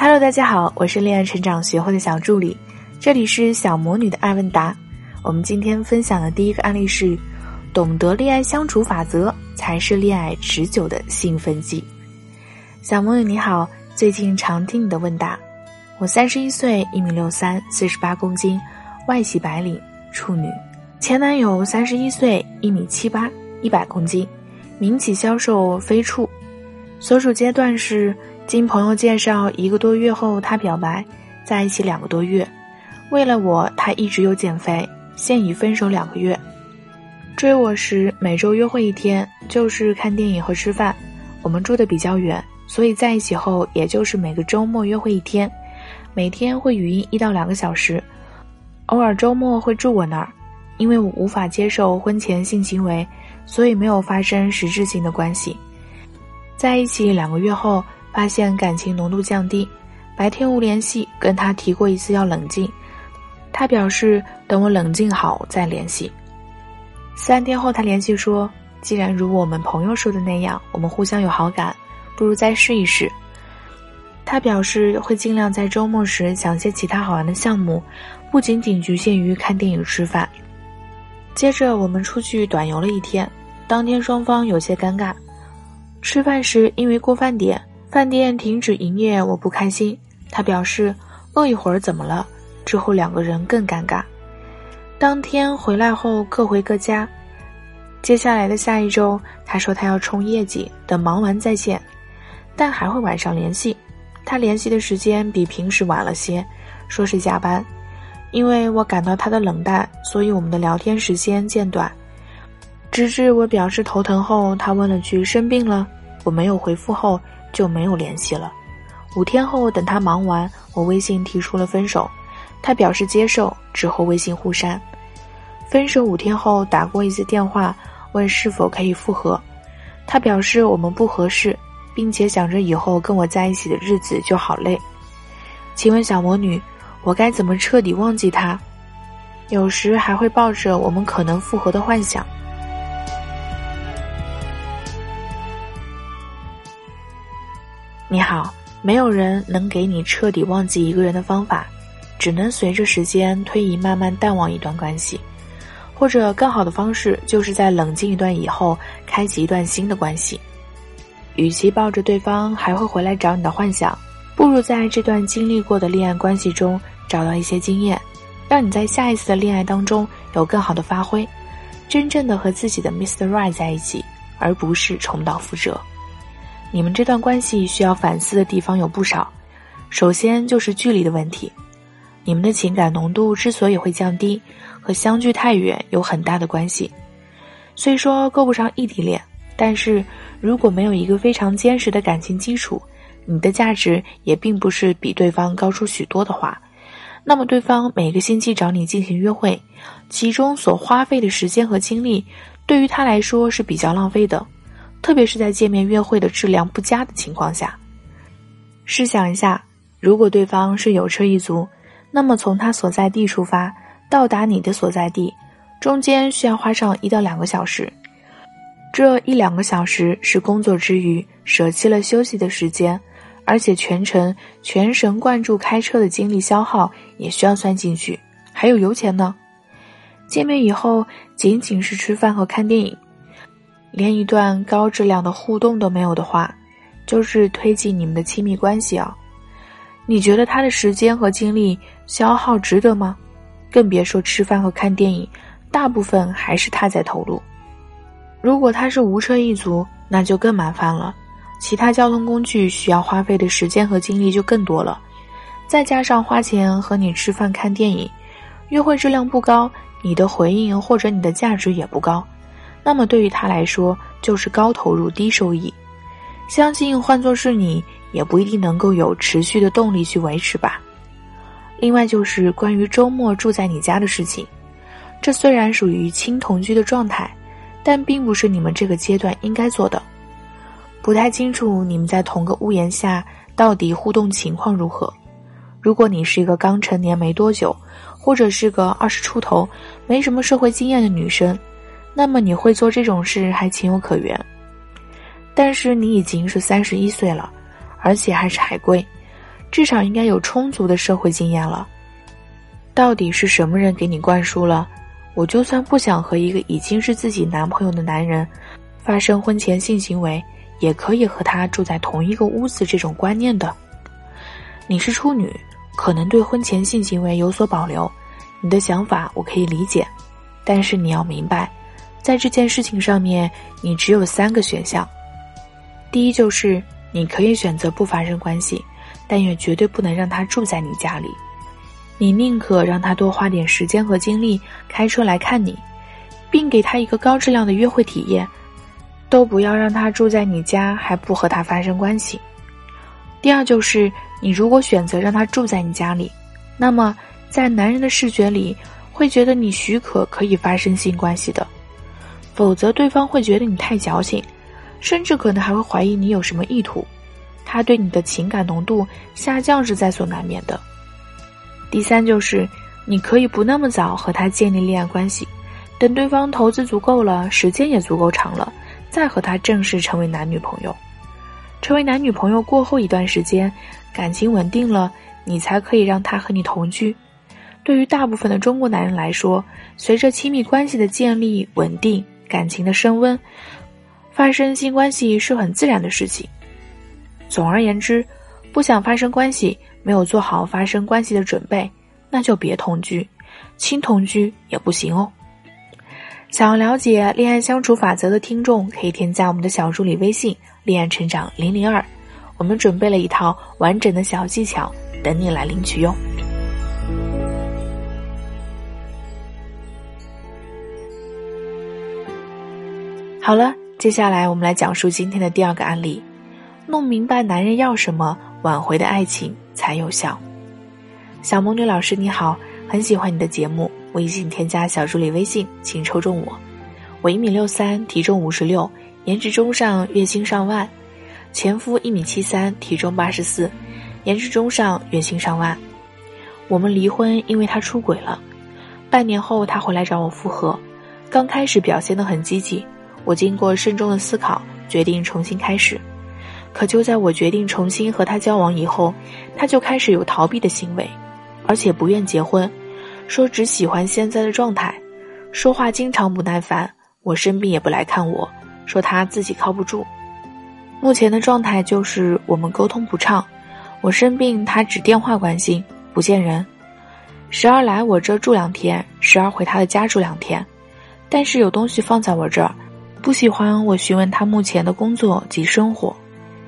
Hello，大家好，我是恋爱成长学会的小助理，这里是小魔女的爱问答。我们今天分享的第一个案例是：懂得恋爱相处法则才是恋爱持久的兴奋剂。小魔女你好，最近常听你的问答。我三十一岁，一米六三，四十八公斤，外系白领，处女。前男友三十一岁，一米七八，一百公斤，民企销售，非处。所属阶段是。经朋友介绍，一个多月后他表白，在一起两个多月，为了我，他一直有减肥，现已分手两个月。追我时每周约会一天，就是看电影和吃饭。我们住的比较远，所以在一起后，也就是每个周末约会一天，每天会语音一到两个小时，偶尔周末会住我那儿。因为我无法接受婚前性行为，所以没有发生实质性的关系。在一起两个月后。发现感情浓度降低，白天无联系，跟他提过一次要冷静，他表示等我冷静好再联系。三天后他联系说，既然如我们朋友说的那样，我们互相有好感，不如再试一试。他表示会尽量在周末时想些其他好玩的项目，不仅仅局限于看电影吃饭。接着我们出去短游了一天，当天双方有些尴尬，吃饭时因为过饭点。饭店停止营业，我不开心。他表示饿一会儿怎么了？之后两个人更尴尬。当天回来后各回各家。接下来的下一周，他说他要冲业绩，等忙完再见，但还会晚上联系。他联系的时间比平时晚了些，说是加班。因为我感到他的冷淡，所以我们的聊天时间渐短。直至我表示头疼后，他问了句生病了，我没有回复后。就没有联系了。五天后，等他忙完，我微信提出了分手，他表示接受，之后微信互删。分手五天后，打过一次电话，问是否可以复合，他表示我们不合适，并且想着以后跟我在一起的日子就好累。请问小魔女，我该怎么彻底忘记他？有时还会抱着我们可能复合的幻想。你好，没有人能给你彻底忘记一个人的方法，只能随着时间推移慢慢淡忘一段关系，或者更好的方式就是在冷静一段以后开启一段新的关系。与其抱着对方还会回来找你的幻想，不如在这段经历过的恋爱关系中找到一些经验，让你在下一次的恋爱当中有更好的发挥，真正的和自己的 Mr. Right 在一起，而不是重蹈覆辙。你们这段关系需要反思的地方有不少，首先就是距离的问题。你们的情感浓度之所以会降低，和相距太远有很大的关系。虽说够不上异地恋，但是如果没有一个非常坚实的感情基础，你的价值也并不是比对方高出许多的话，那么对方每个星期找你进行约会，其中所花费的时间和精力，对于他来说是比较浪费的。特别是在见面约会的质量不佳的情况下，试想一下，如果对方是有车一族，那么从他所在地出发到达你的所在地，中间需要花上一到两个小时。这一两个小时是工作之余舍弃了休息的时间，而且全程全神贯注开车的精力消耗也需要算进去，还有油钱呢。见面以后仅仅是吃饭和看电影。连一段高质量的互动都没有的话，就是推进你们的亲密关系啊！你觉得他的时间和精力消耗值得吗？更别说吃饭和看电影，大部分还是他在投入。如果他是无车一族，那就更麻烦了，其他交通工具需要花费的时间和精力就更多了，再加上花钱和你吃饭看电影，约会质量不高，你的回应或者你的价值也不高。那么对于他来说就是高投入低收益，相信换作是你也不一定能够有持续的动力去维持吧。另外就是关于周末住在你家的事情，这虽然属于亲同居的状态，但并不是你们这个阶段应该做的。不太清楚你们在同个屋檐下到底互动情况如何。如果你是一个刚成年没多久，或者是个二十出头没什么社会经验的女生。那么你会做这种事还情有可原，但是你已经是三十一岁了，而且还是海归，至少应该有充足的社会经验了。到底是什么人给你灌输了？我就算不想和一个已经是自己男朋友的男人发生婚前性行为，也可以和他住在同一个屋子。这种观念的，你是处女，可能对婚前性行为有所保留，你的想法我可以理解。但是你要明白，在这件事情上面，你只有三个选项。第一就是你可以选择不发生关系，但也绝对不能让他住在你家里。你宁可让他多花点时间和精力开车来看你，并给他一个高质量的约会体验，都不要让他住在你家还不和他发生关系。第二就是，你如果选择让他住在你家里，那么在男人的视觉里会觉得你许可可以发生性关系的，否则对方会觉得你太矫情，甚至可能还会怀疑你有什么意图，他对你的情感浓度下降是在所难免的。第三就是，你可以不那么早和他建立恋爱关系，等对方投资足够了，时间也足够长了，再和他正式成为男女朋友。成为男女朋友过后一段时间，感情稳定了，你才可以让他和你同居。对于大部分的中国男人来说，随着亲密关系的建立、稳定，感情的升温，发生性关系是很自然的事情。总而言之，不想发生关系。没有做好发生关系的准备，那就别同居，亲同居也不行哦。想要了解恋爱相处法则的听众，可以添加我们的小助理微信“恋爱成长零零二”，我们准备了一套完整的小技巧等你来领取哟。好了，接下来我们来讲述今天的第二个案例，弄明白男人要什么，挽回的爱情。才有效。小魔女老师你好，很喜欢你的节目，微信添加小助理微信，请抽中我。我一米六三，体重五十六，颜值中上，月薪上万。前夫一米七三，体重八十四，颜值中上，月薪上万。我们离婚，因为他出轨了。半年后，他回来找我复合，刚开始表现得很积极。我经过慎重的思考，决定重新开始。可就在我决定重新和他交往以后，他就开始有逃避的行为，而且不愿结婚，说只喜欢现在的状态，说话经常不耐烦。我生病也不来看我，说他自己靠不住。目前的状态就是我们沟通不畅，我生病他只电话关心，不见人，时而来我这住两天，时而回他的家住两天，但是有东西放在我这儿，不喜欢我询问他目前的工作及生活。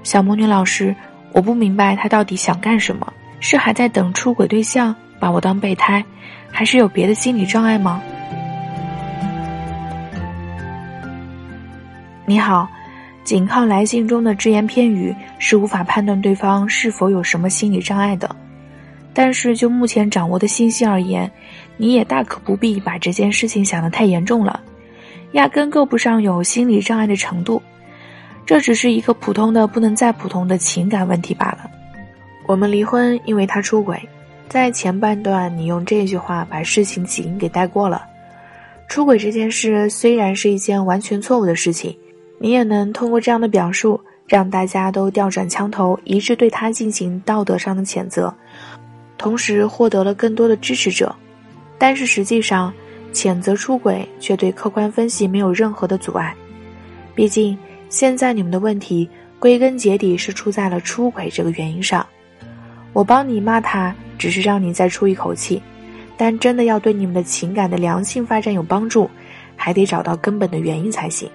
小魔女老师，我不明白他到底想干什么？是还在等出轨对象把我当备胎，还是有别的心理障碍吗？你好，仅靠来信中的只言片语是无法判断对方是否有什么心理障碍的。但是就目前掌握的信息而言，你也大可不必把这件事情想得太严重了，压根够不上有心理障碍的程度。这只是一个普通的不能再普通的情感问题罢了。我们离婚，因为他出轨。在前半段，你用这句话把事情起因给带过了。出轨这件事虽然是一件完全错误的事情，你也能通过这样的表述，让大家都调转枪头，一致对他进行道德上的谴责，同时获得了更多的支持者。但是实际上，谴责出轨却对客观分析没有任何的阻碍，毕竟。现在你们的问题归根结底是出在了出轨这个原因上，我帮你骂他，只是让你再出一口气，但真的要对你们的情感的良性发展有帮助，还得找到根本的原因才行。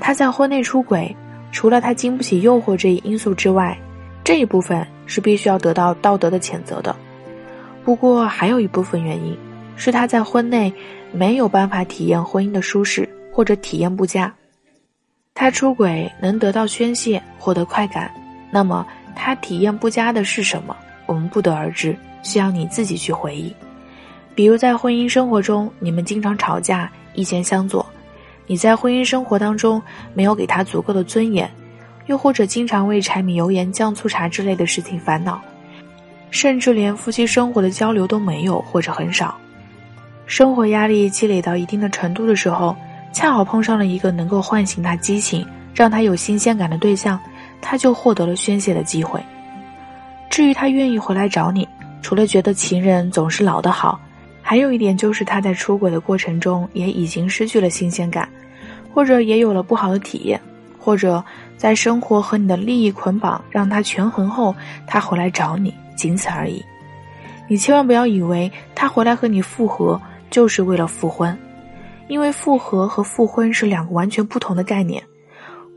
他在婚内出轨，除了他经不起诱惑这一因素之外，这一部分是必须要得到道德的谴责的。不过还有一部分原因是他在婚内没有办法体验婚姻的舒适，或者体验不佳。他出轨能得到宣泄，获得快感，那么他体验不佳的是什么？我们不得而知，需要你自己去回忆。比如在婚姻生活中，你们经常吵架，意见相左；你在婚姻生活当中没有给他足够的尊严，又或者经常为柴米油盐酱醋茶之类的事情烦恼，甚至连夫妻生活的交流都没有或者很少。生活压力积累到一定的程度的时候。恰好碰上了一个能够唤醒他激情、让他有新鲜感的对象，他就获得了宣泄的机会。至于他愿意回来找你，除了觉得情人总是老的好，还有一点就是他在出轨的过程中也已经失去了新鲜感，或者也有了不好的体验，或者在生活和你的利益捆绑让他权衡后，他回来找你，仅此而已。你千万不要以为他回来和你复合就是为了复婚，因为复合和复婚是两个完全不同的概念。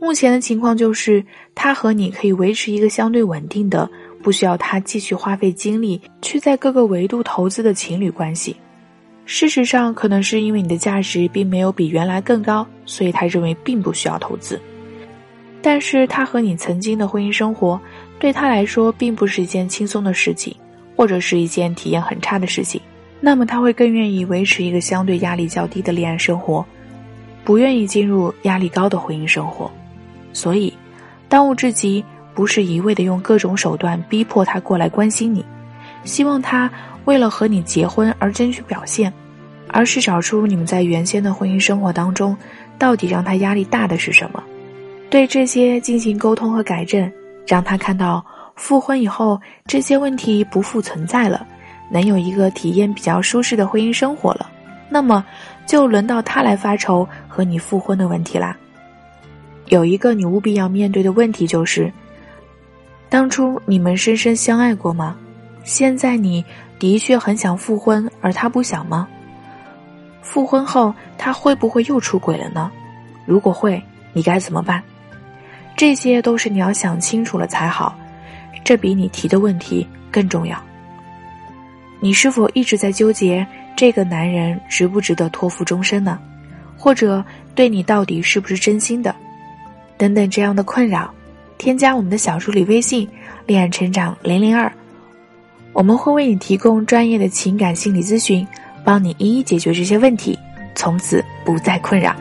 目前的情况就是，他和你可以维持一个相对稳定的。不需要他继续花费精力去在各个维度投资的情侣关系，事实上，可能是因为你的价值并没有比原来更高，所以他认为并不需要投资。但是他和你曾经的婚姻生活对他来说并不是一件轻松的事情，或者是一件体验很差的事情，那么他会更愿意维持一个相对压力较低的恋爱生活，不愿意进入压力高的婚姻生活。所以，当务之急。不是一味的用各种手段逼迫他过来关心你，希望他为了和你结婚而争取表现，而是找出你们在原先的婚姻生活当中到底让他压力大的是什么，对这些进行沟通和改正，让他看到复婚以后这些问题不复存在了，能有一个体验比较舒适的婚姻生活了，那么就轮到他来发愁和你复婚的问题啦。有一个你务必要面对的问题就是。当初你们深深相爱过吗？现在你的确很想复婚，而他不想吗？复婚后他会不会又出轨了呢？如果会，你该怎么办？这些都是你要想清楚了才好，这比你提的问题更重要。你是否一直在纠结这个男人值不值得托付终身呢？或者对你到底是不是真心的？等等这样的困扰。添加我们的小助理微信“恋爱成长零零二”，我们会为你提供专业的情感心理咨询，帮你一一解决这些问题，从此不再困扰。